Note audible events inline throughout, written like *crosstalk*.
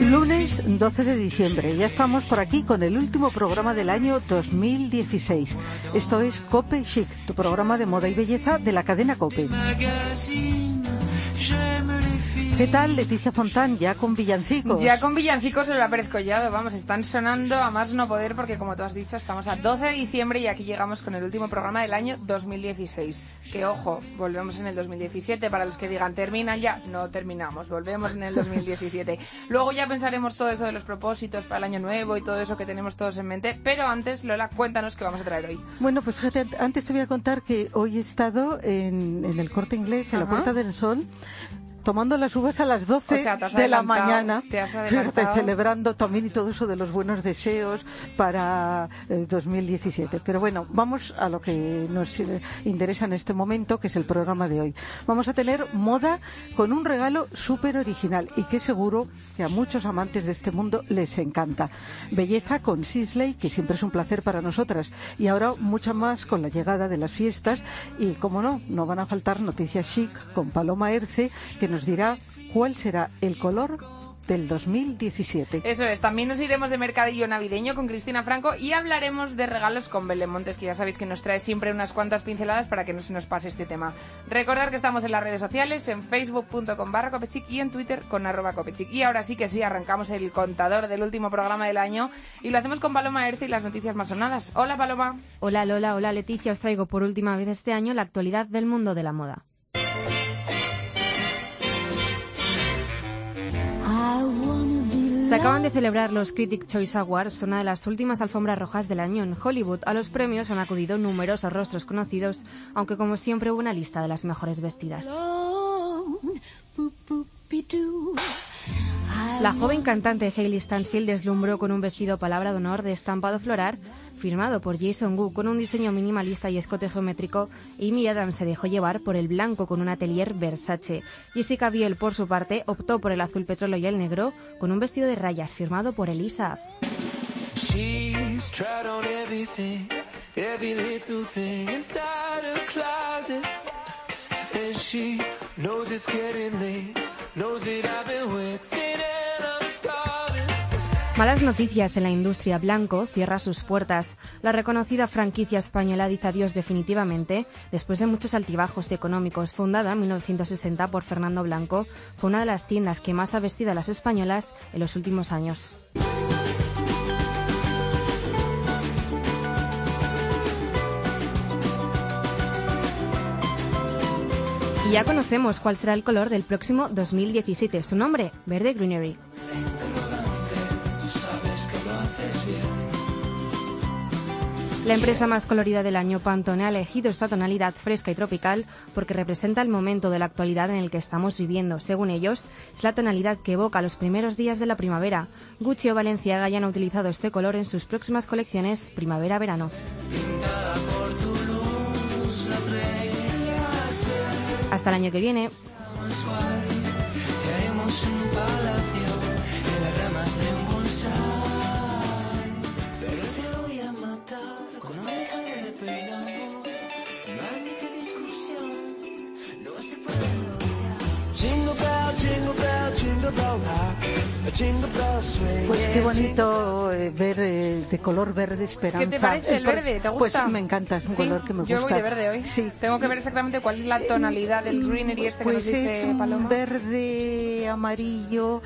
Lunes 12 de diciembre, ya estamos por aquí con el último programa del año 2016. Esto es Cope Chic, tu programa de moda y belleza de la cadena Cope. ¿Qué tal, Leticia Fontán? Ya con villancicos. Ya con villancicos en la Pérez Collado. Vamos, están sonando a más no poder porque, como tú has dicho, estamos a 12 de diciembre y aquí llegamos con el último programa del año 2016. Que, ojo, volvemos en el 2017. Para los que digan, terminan ya, no terminamos. Volvemos en el 2017. *laughs* Luego ya pensaremos todo eso de los propósitos para el año nuevo y todo eso que tenemos todos en mente. Pero antes, Lola, cuéntanos qué vamos a traer hoy. Bueno, pues fíjate, antes te voy a contar que hoy he estado en, el Corte Inglés, en la Puerta del Sol, tomando las uvas a las 12 de la mañana, *laughs* celebrando también y todo eso de los buenos deseos para 2017. Eh, Pero bueno, vamos a lo que nos eh, interesa en este momento, que es el programa de hoy. Vamos a tener moda con un regalo súper original y que seguro que a muchos amantes de este mundo les encanta. Belleza con Sisley, que siempre es un placer para nosotras. Y ahora mucha más con la llegada de las fiestas y, como no, no van a faltar noticias chic con Paloma Erce, que nos dirá cuál será el color del 2017. Eso es, también nos iremos de mercadillo navideño con Cristina Franco y hablaremos de regalos con Belemontes, que ya sabéis que nos trae siempre unas cuantas pinceladas para que no se nos pase este tema. Recordad que estamos en las redes sociales, en facebook.com barra copechic y en twitter con arroba copechic. Y ahora sí que sí, arrancamos el contador del último programa del año y lo hacemos con Paloma Erce y las noticias más sonadas. Hola Paloma. Hola Lola, hola Leticia, os traigo por última vez este año la actualidad del mundo de la moda. Se acaban de celebrar los Critic Choice Awards, una de las últimas alfombras rojas del año en Hollywood. A los premios han acudido numerosos rostros conocidos, aunque como siempre hubo una lista de las mejores vestidas. La joven cantante Hailey Stansfield deslumbró con un vestido palabra de honor de estampado floral firmado por Jason Wu con un diseño minimalista y escote geométrico. Amy Adams se dejó llevar por el blanco con un atelier Versace. Jessica Biel, por su parte, optó por el azul petróleo y el negro con un vestido de rayas firmado por Elisa. Malas noticias en la industria. Blanco cierra sus puertas. La reconocida franquicia española dice adiós definitivamente después de muchos altibajos económicos. Fundada en 1960 por Fernando Blanco, fue una de las tiendas que más ha vestido a las españolas en los últimos años. Y ya conocemos cuál será el color del próximo 2017. Su nombre, Verde Greenery. La empresa más colorida del año, Pantone, ha elegido esta tonalidad fresca y tropical porque representa el momento de la actualidad en el que estamos viviendo. Según ellos, es la tonalidad que evoca los primeros días de la primavera. Gucci o Valenciaga ya han utilizado este color en sus próximas colecciones primavera-verano. Hasta el año que viene. Pues qué bonito eh, ver eh, de color verde esperanza. ¿Qué te parece el verde? ¿Te gusta? Pues me encanta, es un color que me gusta. Yo voy de verde hoy. Sí. Tengo que ver exactamente cuál es la tonalidad del greenery este pues que nos dice es un verde amarillo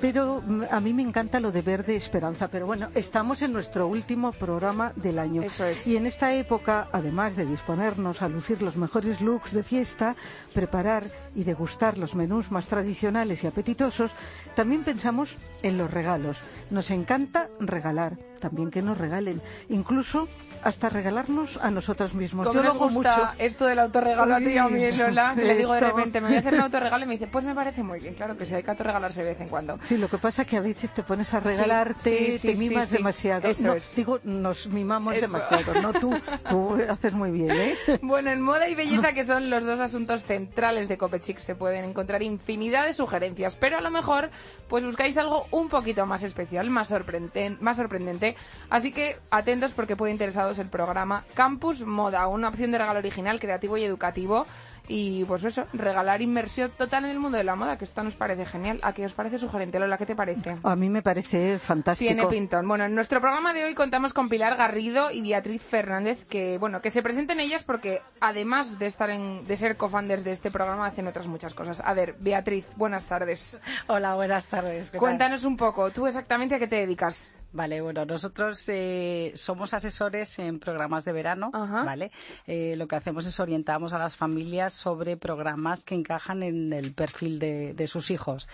pero mm, a mí me encanta lo de verde esperanza. Pero bueno, estamos en nuestro último programa del año. Eso es. Y en esta época, además de disponernos a lucir los mejores looks de fiesta, preparar y degustar los menús más tradicionales y apetitosos, también pensamos en los regalos. Nos encanta regalar, también que nos regalen. Incluso hasta regalarnos a nosotros mismos. Yo nos gusta mucho. esto del autorregalo a ti a mí, Lola? Que le digo de repente, me voy a hacer un *laughs* autorregalo y me dice, pues me parece muy bien. Claro que sí, hay que autorregalarse de vez en cuando. Sí, lo que pasa es que a veces te pones a regalarte, te mimas demasiado. Eso Digo, nos mimamos demasiado, no tú, *laughs* tú haces muy bien, ¿eh? Bueno, en moda y belleza, que son los dos asuntos centrales de Copechic, se pueden encontrar infinidad de sugerencias, pero a lo mejor pues buscáis algo un poquito más especial, más, sorprendente, más sorprendente. Así que atentos porque puede interesaros el programa Campus Moda, una opción de regalo original, creativo y educativo y pues eso, regalar inmersión total en el mundo de la moda, que esto nos parece genial. ¿A qué os parece sugerente, Lola? ¿Qué te parece? A mí me parece fantástico. Tiene pintón. Bueno, en nuestro programa de hoy contamos con Pilar Garrido y Beatriz Fernández, que bueno, que se presenten ellas porque además de estar en, de ser co-founders de este programa, hacen otras muchas cosas. A ver, Beatriz, buenas tardes. Hola, buenas tardes. Cuéntanos un poco, ¿tú exactamente a qué te dedicas? Vale, bueno, nosotros eh, somos asesores en programas de verano, ¿vale? Eh, lo que hacemos es orientamos a las familias sobre programas que encajan en el perfil de, sus hijos.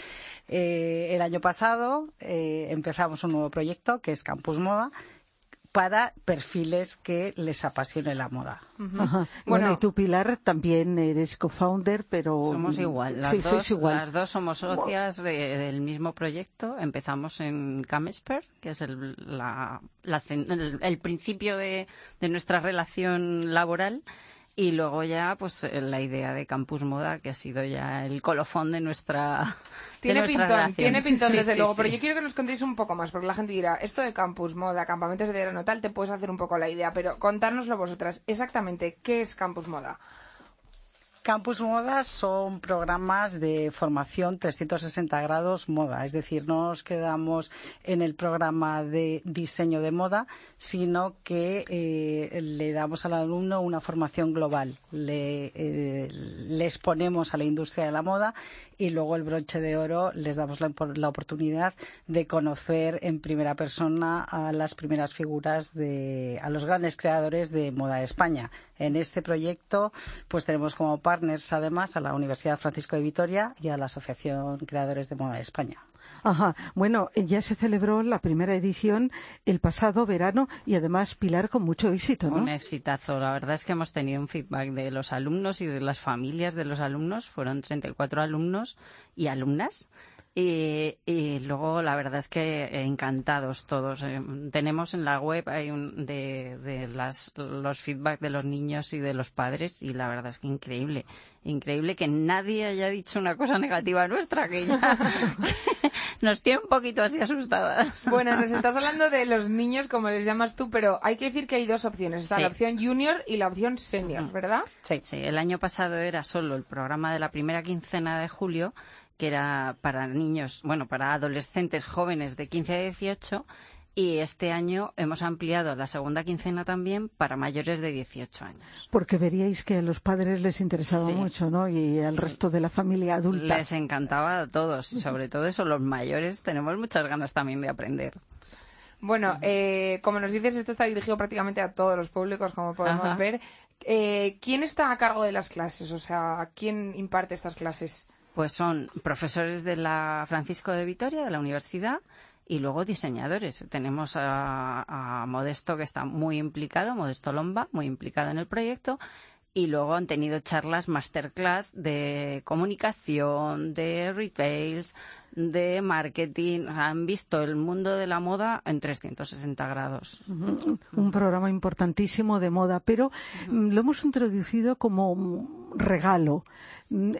Eh, el año pasado empezamos un nuevo proyecto que es Campus Moda, para perfiles que les apasione la moda. Bueno, y tú, Pilar, también eres co-founder, pero... Somos igual. Las, dos, igual. las dos somos socias del mismo proyecto. Empezamos en Camesper, que es el, el, principio de, de nuestra relación laboral y luego ya, pues eh, la idea de Campus Moda, que ha sido ya el colofón de nuestra. Tiene pintón, tiene pintón desde luego, pero yo quiero que nos contéis un poco más, porque la gente dirá, esto de Campus Moda, campamentos de verano tal, te puedes hacer un poco la idea, pero contárnoslo vosotras, exactamente, ¿qué es Campus Moda? Campus Moda son programas de formación 360 grados moda, es decir, no nos quedamos en el programa de diseño de moda, sino que eh, le damos al alumno una formación global. Le, eh, exponemos a la industria de la moda y luego el broche de oro les damos la, la, oportunidad de conocer en primera persona a las primeras figuras de, a los grandes creadores de moda de España. En este proyecto, pues tenemos como partners además a la Universidad Francisco de Vitoria y a la Asociación Creadores de Moda de España. Ajá. Bueno, ya se celebró la primera edición el pasado verano y además Pilar con mucho éxito, ¿no? Un exitazo. La verdad es que hemos tenido un feedback de los alumnos y de las familias de los alumnos. Fueron 34 alumnos y alumnas y, luego la verdad es que encantados todos. Eh, tenemos en la web hay un, de, de las, los feedback de los niños y de los padres y la verdad es que increíble. Increíble que nadie haya dicho una cosa negativa nuestra, que ya *laughs* nos tiene un poquito así asustadas. Bueno, nos estás hablando de los niños, como les llamas tú, pero hay que decir que hay dos opciones. Está la opción junior y la opción senior, ¿verdad? Sí, sí. El año pasado era solo el programa de la primera quincena de julio que era para niños, bueno, para adolescentes jóvenes de 15 a 18 y este año hemos ampliado la segunda quincena también para mayores de 18 años. Porque veríais que a los padres les interesaba mucho, ¿no? Y al resto de la familia adulta. Les encantaba a todos y sobre todo eso, los mayores tenemos muchas ganas también de aprender. Bueno, eh, como nos dices, esto está dirigido prácticamente a todos los públicos, como podemos ver. Eh, ¿Quién está a cargo de las clases? O sea, ¿quién imparte estas clases? Pues son profesores de la Francisco de Vitoria, de la universidad, y luego diseñadores. Tenemos a, Modesto que está muy implicado, Modesto Lomba, muy implicado en el proyecto, y luego han tenido charlas masterclass de comunicación, de retails, de marketing. Han visto el mundo de la moda en 360 grados. Un programa importantísimo de moda, pero lo hemos introducido como regalo.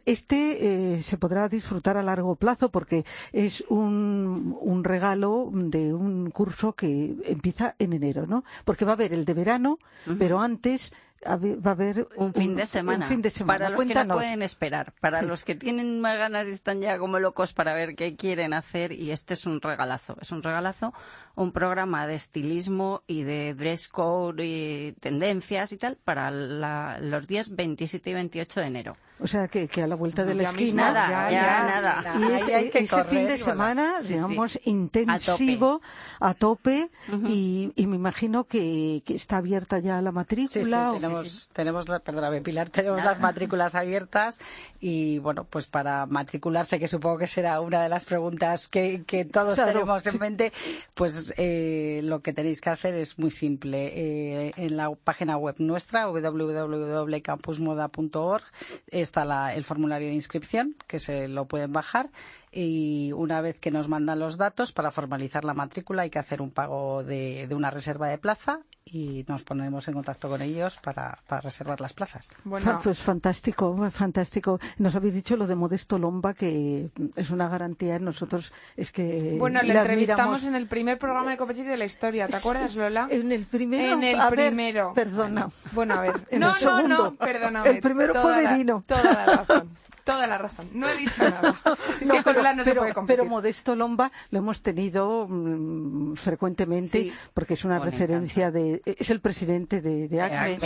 Este eh, se podrá disfrutar a largo plazo porque es un, un, regalo de un curso que empieza en enero, ¿no? Porque va a haber el de verano, pero antes va a haber un fin, de semana. Para los que no pueden esperar, para los que tienen más ganas y están ya como locos para ver qué quieren hacer, y este es un regalazo. Es un regalazo, un programa de estilismo y de dress code y tendencias y tal para los días 27 y 28 de enero. O sea, que, a la vuelta de la esquina. Nada, ya, nada. Y ese fin de semana, digamos, intensivo, a tope, y, me imagino que, está abierta ya la matrícula. Sí, tenemos, tenemos, perdóname, Pilar, tenemos las matrículas abiertas y, bueno, pues para matricularse, que supongo que será una de las preguntas que, que todos tenemos en mente, pues eh, lo que tenéis que hacer es muy simple. Eh, en la página web nuestra, www.campusmoda.org, está el formulario de inscripción, que se lo pueden bajar, y una vez que nos mandan los datos para formalizar la matrícula hay que hacer un pago de, una reserva de plaza y nos ponemos en contacto con ellos para, reservar las plazas. Bueno, pues fantástico, fantástico. Nos habéis dicho lo de Modesto Lomba, que es una garantía. Nosotros es que. Bueno, le, entrevistamos en el primer programa de Copechic de la historia, ¿te acuerdas, Lola? En el primero. En el primero. perdona. Bueno, a ver. no, no, no, perdóname. El primero fue Merino. Toda la razón. Toda la razón. No he dicho nada. *laughs* pero, Modesto Lomba lo hemos tenido mm, frecuentemente porque es una referencia de. Es el presidente de, de ACME.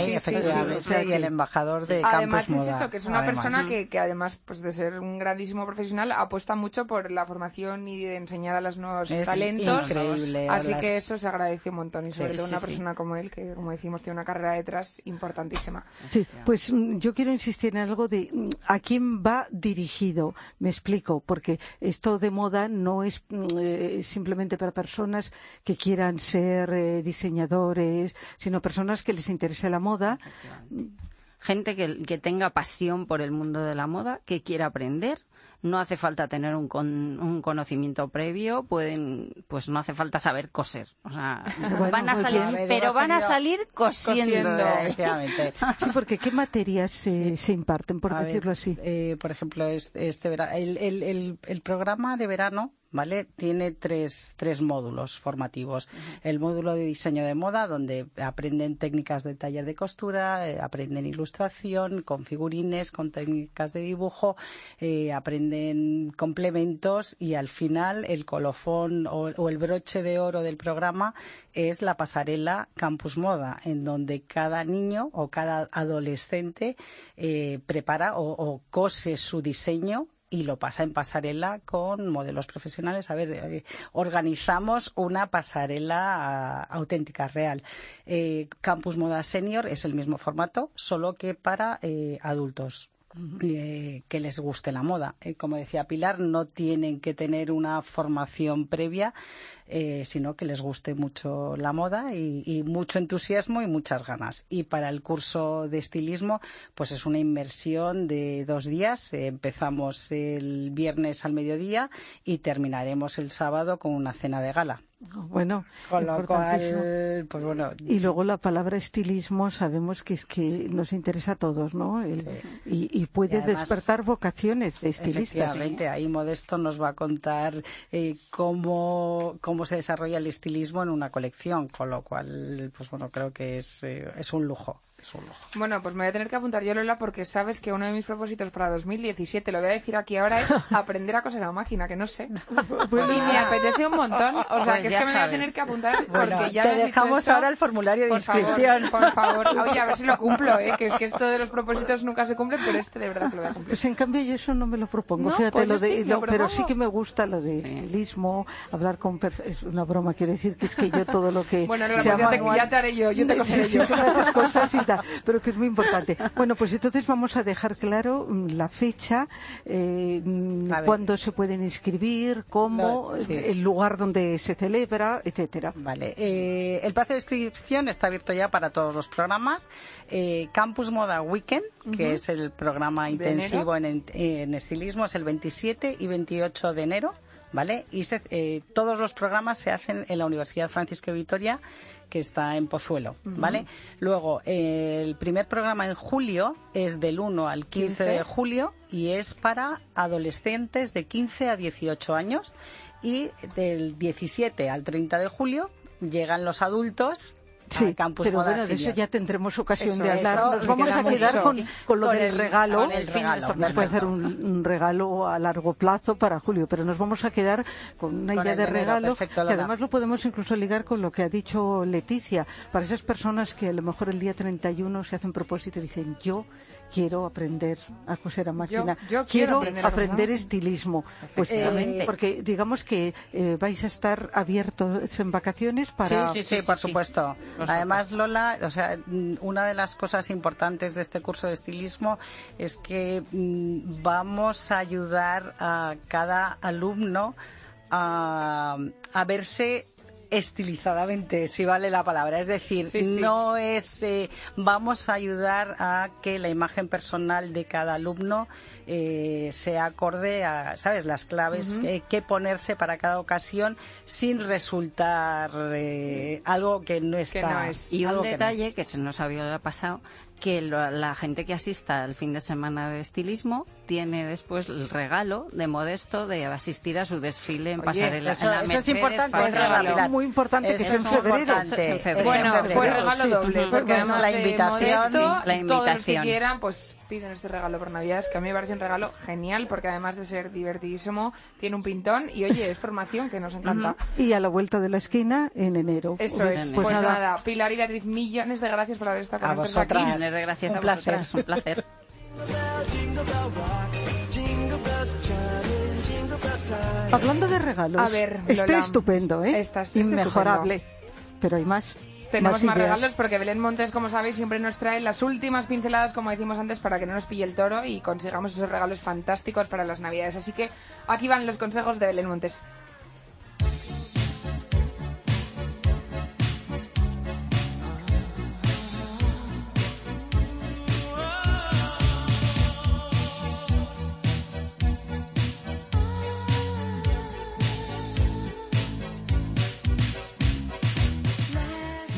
y el embajador de Campus Además es eso, que es una persona que, que, además pues de ser un grandísimo profesional apuesta mucho por la formación y de enseñar a los nuevos talentos. Increíble. Así que eso se agradece un montón y sobre todo una persona como él que, como decimos, tiene una carrera detrás importantísima. Sí, pues mm, yo quiero insistir en algo de mm, a quién va dirigido. Me explico, porque esto de moda no es mm, eh, simplemente para personas que quieran ser eh, diseñadores, sino personas que les interese la moda. Gente que tenga pasión por el mundo de la moda, que quiera aprender no hace falta tener un, un conocimiento previo, pueden, pues no hace falta saber coser. O sea, *laughs* van a salir, pero van a salir cosiendo. *laughs* sí, porque ¿qué materias se, se imparten, por decirlo así? Eh, por ejemplo, este, este el, el, el programa de verano ¿vale? Tiene tres, tres módulos formativos. El módulo de diseño de moda, donde aprenden técnicas de taller de costura, eh, aprenden ilustración, con figurines, con técnicas de dibujo, eh, aprenden complementos y al final el colofón o, el broche de oro del programa es la pasarela Campus Moda, en donde cada niño o cada adolescente eh, prepara o cose su diseño y lo pasa en pasarela con modelos profesionales. A ver, eh, organizamos una pasarela ah, auténtica, real. Eh, Campus Moda Senior es el mismo formato, solo que para eh, adultos. que les guste la moda. como decía Pilar, no tienen que tener una formación previa, eh, sino que les guste mucho la moda y, mucho entusiasmo y muchas ganas. Y para el curso de estilismo, pues es una inversión de dos días. empezamos el viernes al mediodía y terminaremos el sábado con una cena de gala. Bueno, con lo cual, pues bueno. Y luego la palabra estilismo sabemos que es que nos interesa a todos, ¿no? y, puede despertar vocaciones de estilistas. Efectivamente, ahí Modesto nos va a contar eh, cómo, cómo se desarrolla el estilismo en una colección, con lo cual, pues bueno, creo que es, eh, es un lujo. Bueno, pues me voy a tener que apuntar yo, Lola, porque sabes que uno de mis propósitos para 2017, lo voy a decir aquí ahora, es *laughs* aprender a coser a máquina, que no sé. *laughs* Pues y me apetece un montón. O sea, pues que es que me voy a tener que apuntar porque ya Te dejamos ahora el formulario de inscripción. por favor. Oye, a ver si lo cumplo, ¿eh? Que es que esto de los propósitos nunca se cumple, pero este de verdad que lo voy a cumplir. Pues en cambio yo eso no me lo propongo, fíjate, pues lo de, pero sí que me gusta lo de estilismo, hablar con... Es una broma, quiere decir que es que yo todo lo que... *laughs* Bueno, pues ya, te, ya, te, haré yo, yo te *laughs* coseré yo. cosas y tal, pero que es muy importante. Bueno, pues entonces vamos a dejar claro mm, la fecha, eh, cuándo se pueden inscribir, cómo, el lugar donde se celebra, etcétera. Vale. Eh, el plazo de inscripción está abierto ya para todos los programas. Eh, Campus Moda Weekend, que es el programa intensivo en, en, estilismo, es el 27 y 28 de enero. ¿Vale? Y todos los programas se hacen en la Universidad Francisco de Vitoria que está en Pozuelo, ¿vale? Luego, el primer programa en julio es del 1 al 15, de julio y es para adolescentes de 15 a 18 años y del 17 al 30 de julio llegan los adultos Sí, pero bueno, de eso ya tendremos ocasión de hablar. Nos vamos a quedar con, lo del regalo. Nos puede hacer un, regalo a largo plazo para julio, pero nos vamos a quedar con una idea de regalo que además lo podemos incluso ligar con lo que ha dicho Leticia. Para esas personas que a lo mejor el día 31 se hacen propósito y dicen yo quiero aprender a coser a máquina, yo, quiero, aprender, estilismo. Pues, eh, porque digamos que eh, vais a estar abiertos en vacaciones para... Sí, sí, sí, por supuesto. Además, Lola, o sea, una de las cosas importantes de este curso de estilismo es que mm, vamos a ayudar a cada alumno a, a verse estilizadamente, si vale la palabra. Es decir, no es eh, vamos a ayudar a que la imagen personal de cada alumno eh, sea acorde a, ¿sabes?, las claves que ponerse para cada ocasión sin resultar eh, algo que no está. Y un detalle que, se nos había pasado que la gente que asista al fin de semana de estilismo tiene después el regalo de Modesto de asistir a su desfile en pasarela. Eso, en eso es importante, es muy importante que sea en febrero. Bueno, pues regalo doble, porque además la invitación, Modesto, la invitación. todos los que quieran, pues piden este regalo por Navidades, que a mí me parece un regalo genial, porque además de ser divertidísimo, tiene un pintón y oye, es formación que nos encanta. Y a la vuelta de la esquina en enero. Eso es. Pues, nada. Pilar y Beatriz, millones de gracias por haber estado con nosotros aquí. Millones de gracias un a placer. un placer. Hablando de regalos, a ver, está estupendo, ¿eh? Está, Inmejorable. Pero hay más. Tenemos más, regalos porque Belén Montes, como sabéis, siempre nos trae las últimas pinceladas, como decimos antes, para que no nos pille el toro y consigamos esos regalos fantásticos para las Navidades. Así que aquí van los consejos de Belén Montes.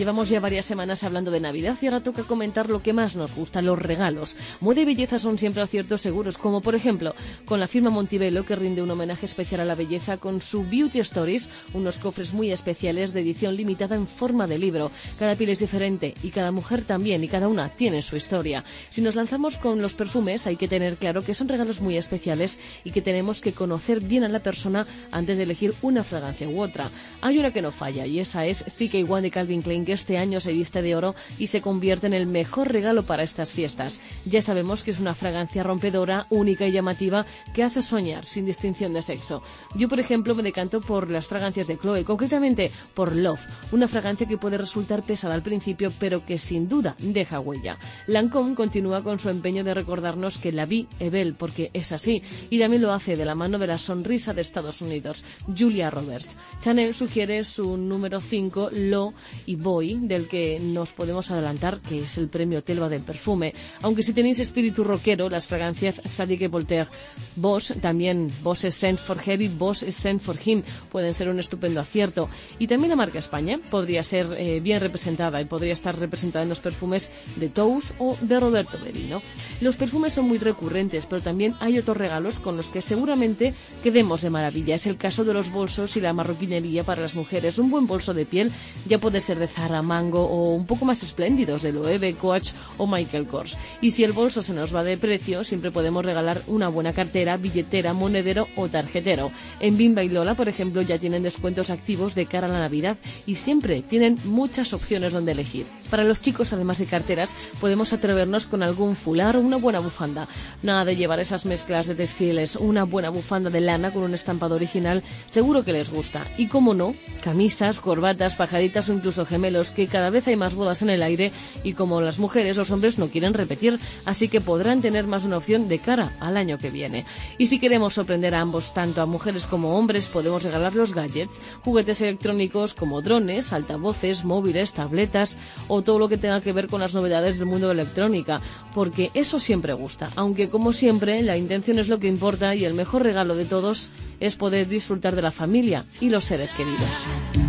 Llevamos ya varias semanas hablando de Navidad y ahora toca comentar lo que más nos gusta, los regalos. Moda y belleza son siempre aciertos seguros, como por ejemplo con la firma Montibello que rinde un homenaje especial a la belleza con su Beauty Stories, unos cofres muy especiales de edición limitada en forma de libro. Cada piel es diferente y cada mujer también y cada una tiene su historia. Si nos lanzamos con los perfumes hay que tener claro que son regalos muy especiales y que tenemos que conocer bien a la persona antes de elegir una fragancia u otra. Hay una que no falla y esa es CK1 de Calvin Klein que este año se viste de oro y se convierte en el mejor regalo para estas fiestas. Ya sabemos que es una fragancia rompedora, única y llamativa que hace soñar sin distinción de sexo. Yo, por ejemplo, me decanto por las fragancias de Chloe, concretamente por Love, una fragancia que puede resultar pesada al principio, pero que sin duda deja huella. Lancôme continúa con su empeño de recordarnos que la vi Ebel, porque es así, y también lo hace de la mano de la sonrisa de Estados Unidos, Julia Roberts. Chanel sugiere su número 5, Lo y Boy del que nos podemos adelantar que es el premio Telva del perfume. Aunque si tenéis espíritu rockero, las fragancias Sadiq Voltaire, Boss, también Boss Scent for Heavy, Boss Scent for Him, pueden ser un estupendo acierto. Y también la marca España podría ser eh, bien representada y podría estar representada en los perfumes de Tous o de Roberto Merino. Los perfumes son muy recurrentes, pero también hay otros regalos con los que seguramente quedemos de maravilla. Es el caso de los bolsos y la marroquinería para las mujeres. Un buen bolso de piel ya puede ser de Zara, Mango o un poco más espléndidos de Loewe, Coach o Michael Kors. Y si el bolso se nos va de precio, siempre podemos regalar una buena cartera, billetera, monedero o tarjetero. En Bimba y Lola, por ejemplo, ya tienen descuentos activos de cara a la Navidad y siempre tienen muchas opciones donde elegir. Para los chicos, además de carteras, podemos atrevernos con algún fular o una buena bufanda. Nada de llevar esas mezclas de textiles, una buena bufanda de lana con un estampado original, seguro que les gusta. Y como no, camisas, corbatas, pajaritas o incluso gemelos que cada vez hay más bodas en el aire y como las mujeres, los hombres no quieren repetir, así que podrán tener más una opción de cara al año que viene. Y si queremos sorprender a ambos, tanto a mujeres como hombres, podemos regalar los gadgets, juguetes electrónicos como drones, altavoces, móviles, tabletas o todo lo que tenga que ver con las novedades del mundo de electrónica, porque eso siempre gusta, aunque como siempre la intención es lo que importa y el mejor regalo de todos es poder disfrutar de la familia y los seres queridos.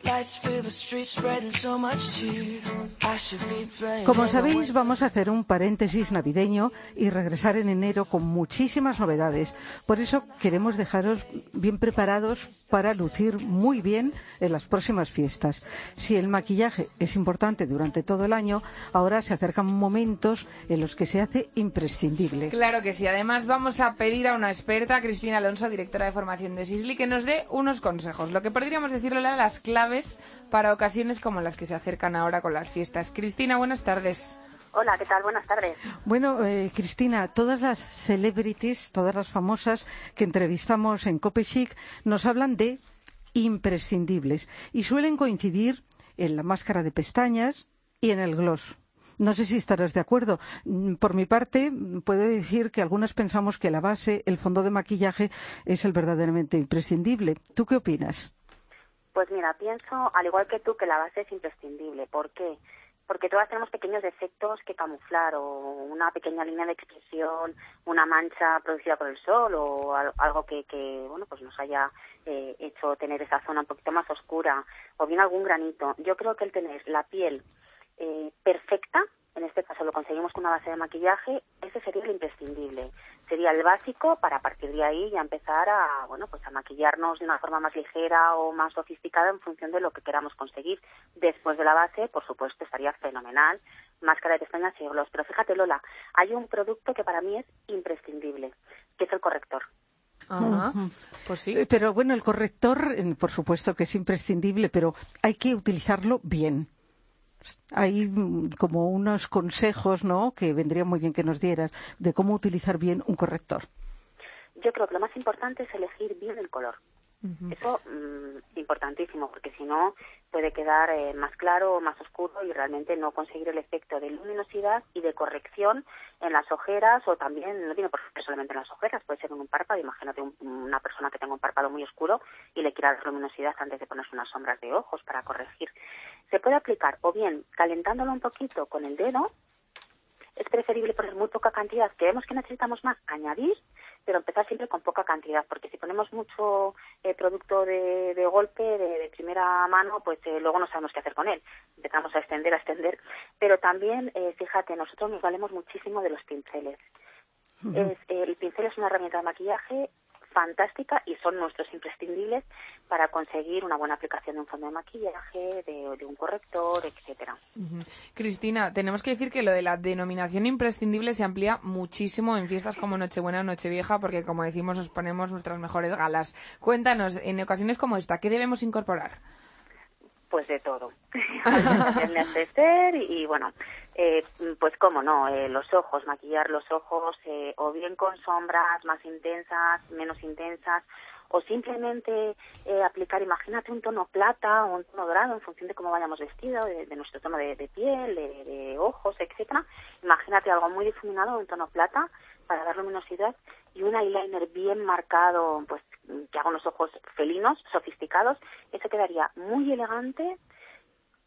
Como sabéis, vamos a hacer un paréntesis navideño y regresar en enero con muchísimas novedades. Por eso queremos dejaros bien preparados para lucir muy bien en las próximas fiestas. Si el maquillaje es importante durante todo el año, ahora se acercan momentos en los que se hace imprescindible. Claro que sí. Además, vamos a pedir a una experta, Cristina Alonso, directora de formación de Sisley, que nos dé unos consejos. Lo que podríamos decirle a las claves para ocasiones como las que se acercan ahora con las fiestas. Cristina, buenas tardes. Hola, ¿qué tal? Buenas tardes. Bueno, eh, Cristina, todas las celebrities, todas las famosas que entrevistamos en Copechic nos hablan de imprescindibles y suelen coincidir en la máscara de pestañas y en el gloss. No sé si estarás de acuerdo. Mm, por mi parte, puedo decir que algunas pensamos que la base, el fondo de maquillaje, es el verdaderamente imprescindible. ¿Tú qué opinas? Pues mira, pienso, al igual que tú, que la base es imprescindible. ¿Por qué? Porque todas tenemos pequeños defectos que camuflar o una pequeña línea de expresión, una mancha producida por el sol o algo que, que bueno, pues nos haya eh, hecho tener esa zona un poquito más oscura o bien algún granito. Yo creo que el tener la piel eh, perfecta en este caso lo conseguimos con una base de maquillaje, ese sería el imprescindible. Sería el básico para a partir de ahí ya empezar a, bueno, pues a maquillarnos de una forma más ligera o más sofisticada en función de lo que queramos conseguir. Después de la base, por supuesto, estaría fenomenal. Máscara de pestañas y gloss. Pero fíjate, Lola, hay un producto que para mí es imprescindible, que es el corrector. Ajá. Pues sí. Eh, pero bueno, el corrector, por supuesto que es imprescindible, pero hay que utilizarlo bien hay mm, como unos consejos, ¿no?, que vendría muy bien que nos dieras de cómo utilizar bien un corrector. Yo creo que lo más importante es elegir bien el color. Eso mm, importantísimo, porque si no puede quedar eh, más claro o más oscuro y realmente no conseguir el efecto de luminosidad y de corrección en las ojeras o también, no tiene por qué solamente en las ojeras, puede ser en un párpado. Imagínate una persona que tenga un párpado muy oscuro y le quiera dar luminosidad antes de ponerse unas sombras de ojos para corregir. Se puede aplicar o bien calentándolo un poquito con el dedo, es preferible poner muy poca cantidad, que vemos que necesitamos más, añadir pero empezar siempre con poca cantidad, porque si ponemos mucho eh, producto de, golpe, de, primera mano, pues eh, luego no sabemos qué hacer con él. Empezamos a extender, a extender. Pero también, eh, fíjate, nosotros nos valemos muchísimo de los pinceles. el pincel es una herramienta de maquillaje fantástica y son nuestros imprescindibles para conseguir una buena aplicación de un fondo de maquillaje, de, un corrector, etcétera. Cristina, tenemos que decir que lo de la denominación imprescindible se amplía muchísimo en fiestas como Nochebuena o Nochevieja, porque como decimos nos ponemos nuestras mejores galas. Cuéntanos, en ocasiones como esta, ¿qué debemos incorporar? Pues de todo. *laughs* el neceser y bueno, eh, pues cómo no, eh, los ojos, maquillar los ojos eh, o bien con sombras más intensas, menos intensas o simplemente aplicar, imagínate un tono plata o un tono dorado en función de cómo vayamos vestidos, de, nuestro tono de, piel, de, de, ojos, etcétera. Imagínate algo muy difuminado, un tono plata para dar luminosidad y un eyeliner bien marcado, pues que haga unos ojos felinos, sofisticados, eso quedaría muy elegante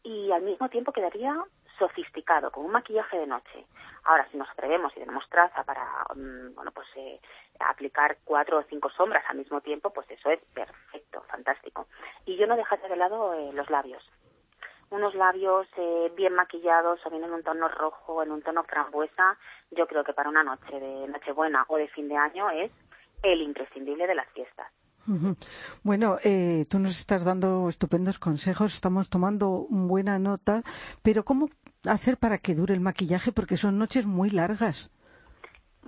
y al mismo tiempo quedaría sofisticado, con un maquillaje de noche. Ahora, si nos atrevemos y tenemos traza para, mm, bueno, pues eh, aplicar cuatro o cinco sombras al mismo tiempo, pues eso es perfecto, fantástico. Y yo no dejaría de lado eh, los labios. Unos labios eh, bien maquillados o bien en un tono rojo, en un tono frambuesa, yo creo que para una noche de Nochebuena o de fin de año es el imprescindible de las fiestas. Bueno, eh, tú nos estás dando estupendos consejos, estamos tomando buena nota, pero ¿cómo hacer para que dure el maquillaje? Porque son noches muy largas.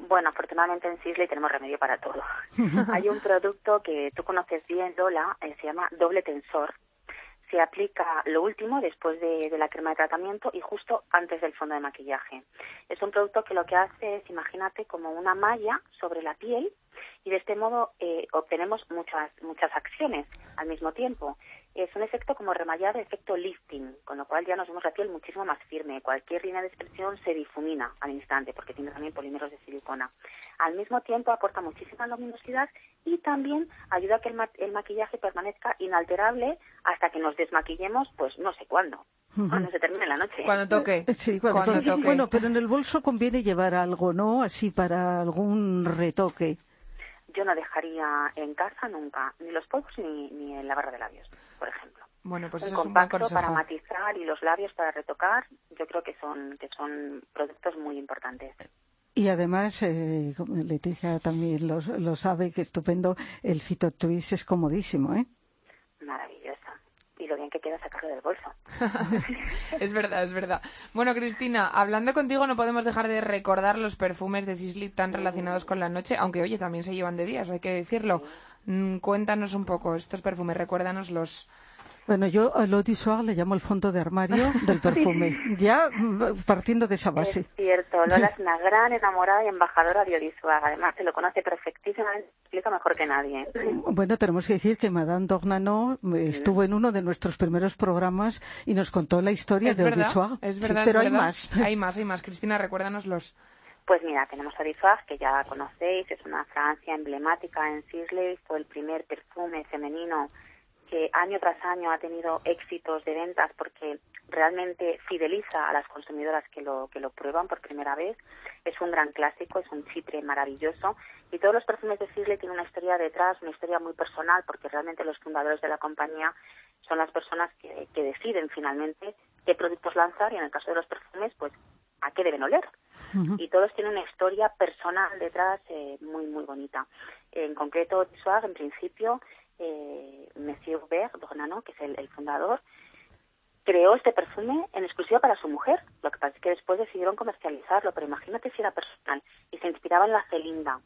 Bueno, afortunadamente en Sisley tenemos remedio para todo. *laughs* Hay un producto que tú conoces bien, Lola, eh, se llama doble tensor. Se aplica lo último después de, la crema de tratamiento y justo antes del fondo de maquillaje. Es un producto que lo que hace es, imagínate, como una malla sobre la piel y de este modo eh, obtenemos muchas, muchas acciones al mismo tiempo. Es un efecto como remallado, efecto lifting, con lo cual ya nos vemos la piel muchísimo más firme. Cualquier línea de expresión se difumina al instante porque tiene también polímeros de silicona. Al mismo tiempo aporta muchísima luminosidad y también ayuda a que el, maquillaje permanezca inalterable hasta que nos desmaquillemos, pues no sé cuándo. Cuando se termine la noche. Cuando toque. Sí, cuando, toque. Bueno, pero en el bolso conviene llevar algo, ¿no? Así para algún retoque yo no dejaría en casa nunca ni los polvos ni, ni en la barra de labios, por ejemplo. Bueno, pues eso compacto es un para matizar y los labios para retocar. Yo creo que son que son productos muy importantes. Y además, eh, Leticia también lo, lo sabe, que estupendo, el Fito Twist es comodísimo, ¿eh? Sacarlo del bolso. *laughs* es verdad, es verdad. Bueno, Cristina, hablando contigo no podemos dejar de recordar los perfumes de Sisley tan relacionados con la noche, aunque oye, también se llevan de días, hay que decirlo. Mm, cuéntanos un poco estos perfumes, recuérdanos los, bueno, yo a l'eau du soir le llamo el fondo de armario del perfume, *laughs* ya partiendo de esa base. Es cierto, Lola *laughs* es una gran enamorada y embajadora de Odisuag. Además, se lo conoce perfectísimamente, explica mejor que nadie. *laughs* Bueno, tenemos que decir que Madame Dornano eh, estuvo en uno de nuestros primeros programas y nos contó la historia de Odisuag. Es verdad, pero hay más. Hay más, hay más. Cristina, recuérdanos los... Pues mira, tenemos Odisuag, que ya conocéis, es una fragancia emblemática en Sisley, fue el primer perfume femenino que año tras año ha tenido éxitos de ventas porque realmente fideliza a las consumidoras que lo, que lo prueban por primera vez. Es un gran clásico, es un chitre maravilloso y todos los perfumes de Sisley tienen una historia detrás, una historia muy personal porque realmente los fundadores de la compañía son las personas que, que deciden finalmente qué productos lanzar y en el caso de los perfumes, pues a qué deben oler. Y todos tienen una historia personal detrás eh, muy, muy bonita. En concreto, Swag, en principio, eh, Monsieur Hubert que es el, fundador, creó este perfume en exclusiva para su mujer. Lo que pasa es que después decidieron comercializarlo, pero imagínate si era personal y se inspiraba en la Celinda.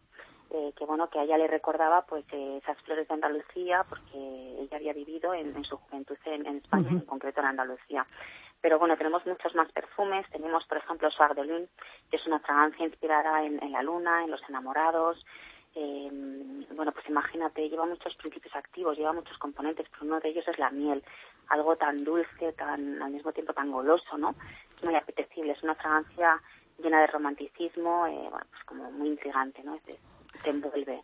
Eh, que bueno que a ella le recordaba pues eh, esas flores de Andalucía porque ella había vivido en, su juventud en, España en concreto en Andalucía pero bueno tenemos muchos más perfumes tenemos por ejemplo Soir de Lune que es una fragancia inspirada en, en la luna en los enamorados eh, bueno, pues imagínate, lleva muchos principios activos, lleva muchos componentes, pero uno de ellos es la miel, algo tan dulce, tan al mismo tiempo tan goloso, ¿no? Muy apetecible, es una fragancia llena de romanticismo, eh, bueno, pues como muy intrigante, ¿no? te envuelve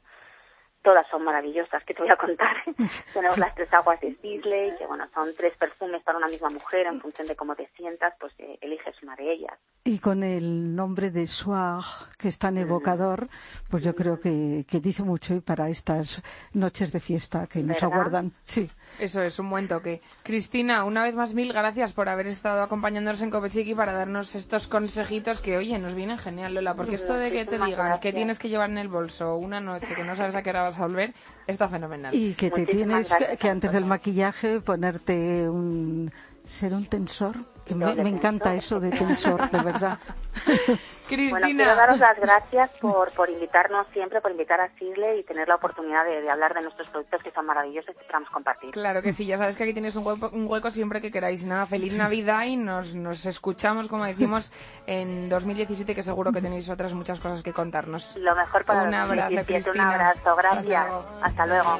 todas son maravillosas, que te voy a contar. *laughs* Tenemos las tres aguas de Sisley, que bueno, son tres perfumes para una misma mujer, en función de cómo te sientas, pues eh, eliges una de ellas. Y con el nombre de Soir, que es tan evocador, pues yo creo que, dice mucho y para estas noches de fiesta que nos aguardan. Sí. Eso es, un buen toque. Cristina, una vez más mil gracias por haber estado acompañándonos en Copechiqui para darnos estos consejitos que, oye, nos vienen genial, Lola, porque esto de que te digan que tienes que llevar en el bolso una noche que no sabes a qué hora vas volver, está fenomenal. Y que te tienes que antes del maquillaje ponerte un ser un tensor que me, encanta eso de tensor, de verdad. *laughs* Cristina. Bueno, quiero daros las gracias por, por invitarnos siempre, por invitar a Sigle y tener la oportunidad de, hablar de nuestros productos que son maravillosos y que queramos compartir. Claro que sí, ya sabes que aquí tienes un hueco, un hueco siempre que queráis. Nada, feliz Navidad y nos, nos escuchamos, como decimos, *laughs* en 2017, que seguro que tenéis otras muchas cosas que contarnos. Lo mejor para un abrazo, Un abrazo, gracias. Hasta luego.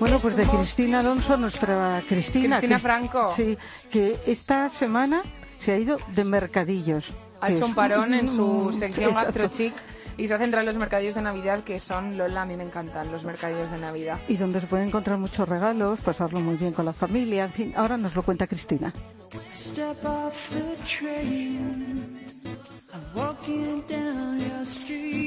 Bueno, pues de Cristina Alonso, nuestra Cristina. Cristina Franco. Sí, que esta semana se ha ido de mercadillos. Ha hecho un parón en *laughs* su sección Chic y se ha centrado en los mercadillos de Navidad que son Lola, a mí me encantan los mercadillos de Navidad. Y donde se pueden encontrar muchos regalos, pasarlo muy bien con la familia, en fin, ahora nos lo cuenta Cristina.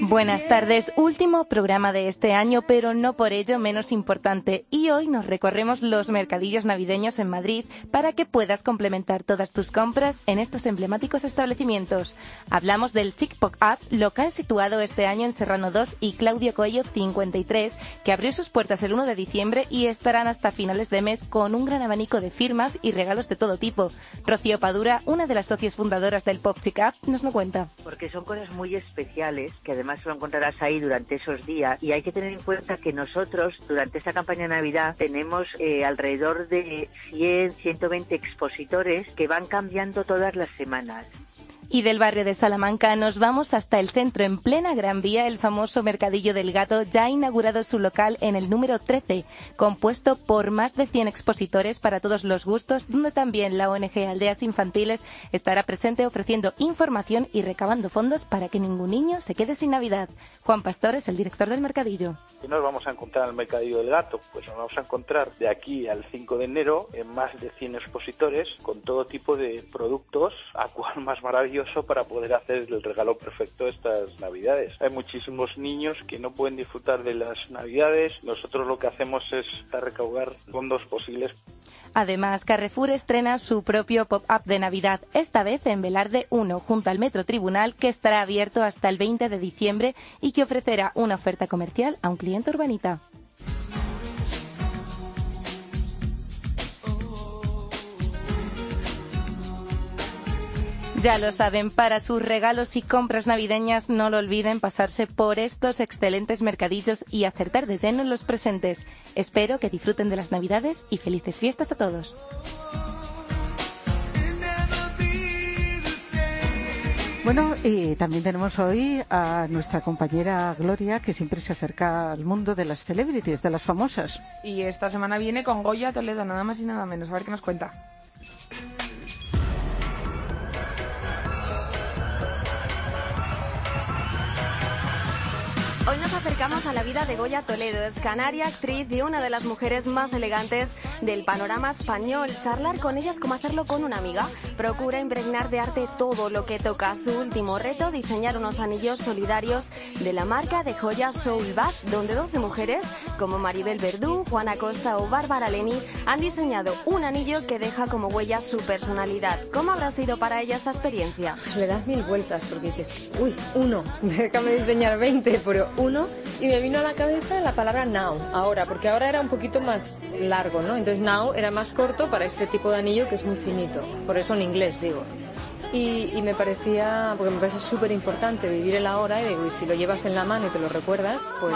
Buenas tardes, último programa de este año, pero no por ello menos importante. Y hoy nos recorremos los mercadillos navideños en Madrid para que puedas complementar todas tus compras en estos emblemáticos establecimientos. Hablamos del Chic Pop Up, local situado este año en Serrano 2 y Claudio Coello 53, que abrió sus puertas el 1 de diciembre y estarán hasta finales de mes con un gran abanico de firmas y regalos de todo tipo. Rocío Padura, una de las socias fundadoras del Pop Chic Up, nos lo cuenta. Porque son cosas muy especiales que además lo encontrarás ahí durante esos días y hay que tener en cuenta que nosotros durante esta campaña de Navidad tenemos eh, alrededor de 100, 120 expositores que van cambiando todas las semanas. Y del barrio de Salamanca nos vamos hasta el centro, en plena Gran Vía, el famoso Mercadillo del Gato ya ha inaugurado su local en el número 13, compuesto por más de 100 expositores para todos los gustos, donde también la ONG Aldeas Infantiles estará presente ofreciendo información y recabando fondos para que ningún niño se quede sin Navidad. Juan Pastor es el director del Mercadillo. ¿Qué nos vamos a encontrar en el Mercadillo del Gato? Pues nos vamos a encontrar de aquí al 5 de enero en más de 100 expositores con todo tipo de productos, a cual más maravilloso para poder hacer el regalo perfecto estas navidades. Hay muchísimos niños que no pueden disfrutar de las navidades. Nosotros lo que hacemos es recaudar fondos posibles. Además, Carrefour estrena su propio pop-up de Navidad, esta vez en Velarde 1, junto al Metro Tribunal, que estará abierto hasta el 20 de diciembre y que ofrecerá una oferta comercial a un cliente urbanita. Ya lo saben, para sus regalos y compras navideñas no lo olviden pasarse por estos excelentes mercadillos y acertar de lleno en los presentes. Espero que disfruten de las navidades y felices fiestas a todos. Bueno, y también tenemos hoy a nuestra compañera Gloria, que siempre se acerca al mundo de las celebrities, de las famosas. Y esta semana viene con Goya Toledo, nada más y nada menos. A ver qué nos cuenta. Hoy nos acercamos a la vida de Goya Toledo. Es canaria, actriz y una de las mujeres más elegantes del panorama español. Charlar con ella es como hacerlo con una amiga. Procura impregnar de arte todo lo que toca. Su último reto, diseñar unos anillos solidarios de la marca de joyas Soul Bath, donde 12 mujeres, como Maribel Verdú, Juana Costa o Bárbara Leni, han diseñado un anillo que deja como huella su personalidad. ¿Cómo habrá sido para ella esta experiencia? Pues le das mil vueltas porque dices, uy, uno, *laughs* déjame diseñar 20, pero uno y me vino a la cabeza la palabra now, ahora, porque ahora era un poquito más largo, ¿no? Entonces now era más corto para este tipo de anillo que es muy finito, por eso en inglés digo. Y, me parecía, porque me parece súper importante vivir el ahora y digo, y si lo llevas en la mano y te lo recuerdas, pues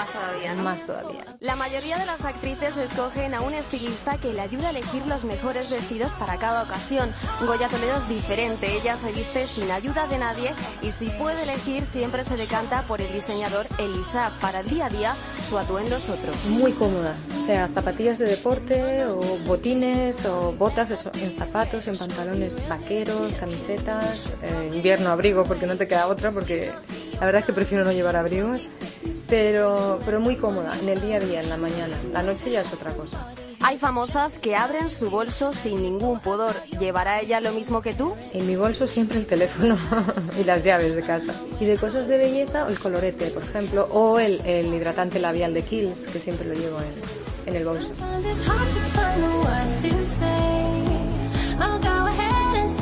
más todavía, La mayoría de las actrices escogen a un estilista que le ayuda a elegir los mejores vestidos para cada ocasión. Goya Toledo es diferente, ella se viste sin ayuda de nadie y si puede elegir siempre se decanta por el diseñador Elisa. Para el día a día su atuendo es otro. Muy cómoda, o sea, zapatillas de deporte o botines o botas en zapatos, en pantalones vaqueros, camisetas eh, invierno abrigo porque no te queda otra, porque la verdad es que prefiero no llevar abrigos, pero, pero muy cómoda en el día a día, en la mañana. La noche ya es otra cosa. Hay famosas que abren su bolso sin ningún pudor. ¿Llevará ella lo mismo que tú? En mi bolso siempre el teléfono *laughs* y las llaves de casa. Y de cosas de belleza, el colorete, por ejemplo, o el, el hidratante labial de Kills, que siempre lo llevo en, en el bolso.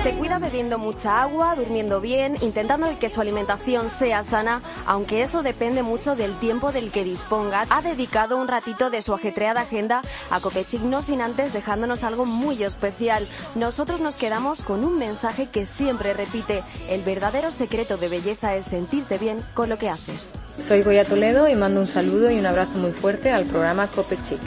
Se cuida bebiendo mucha agua, durmiendo bien, intentando que su alimentación sea sana, aunque eso depende mucho del tiempo del que disponga. Ha dedicado un ratito de su ajetreada agenda a Copechic, no sin antes dejándonos algo muy especial. Nosotros nos quedamos con un mensaje que siempre repite, el verdadero secreto de belleza es sentirte bien con lo que haces. Soy Goya Toledo y mando un saludo y un abrazo muy fuerte al programa Copechic.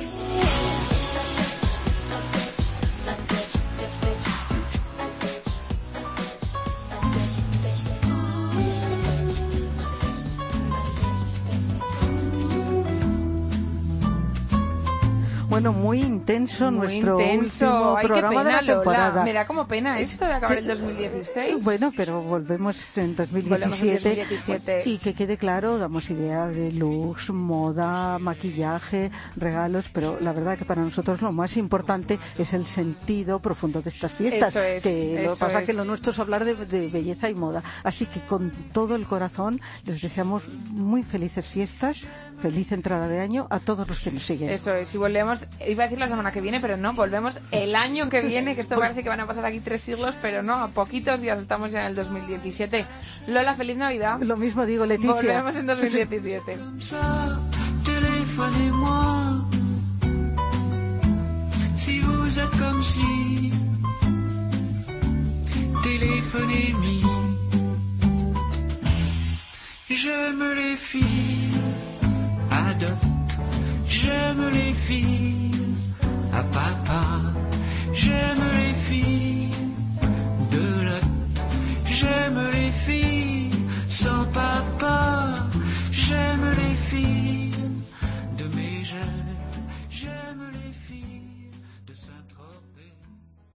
Bueno, muy intenso nuestro último programa de la temporada. Me da como pena esto de acabar el 2016. Bueno, pero volvemos en 2017, y que quede claro, damos idea de looks, moda, maquillaje, regalos, pero la verdad que para nosotros lo más importante es el sentido profundo de estas fiestas. Eso es, que lo que pasa es que lo nuestro es hablar de, de belleza y moda. Así que con todo el corazón les deseamos muy felices fiestas, feliz entrada de año a todos los que nos siguen. Eso es, y volvemos iba a decir la semana que viene, pero no, volvemos el año que viene, que esto parece que van a pasar aquí tres siglos, pero no, a poquitos días estamos ya en el 2017. Lola, feliz Navidad. Lo mismo digo, Leticia. Volvemos en 2017. Si vous êtes comme si Je me les filles, J'aime les filles à papa, j'aime les filles de l'autre, j'aime les filles sans papa, j'aime